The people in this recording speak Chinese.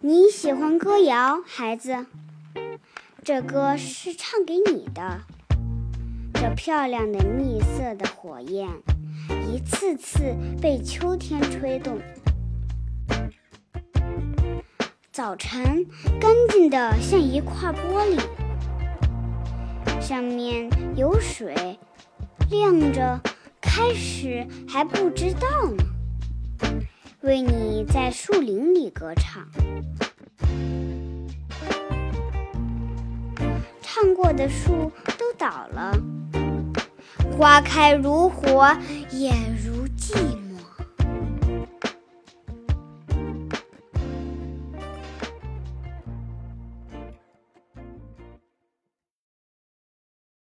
你喜欢歌谣，孩子？这歌是唱给你的。这漂亮的蜜色的火焰，一次次被秋天吹动。早晨，干净的像一块玻璃，上面有水，亮着。开始还不知道呢。为你在树林里歌唱，唱过的树都倒了，花开如火，也如。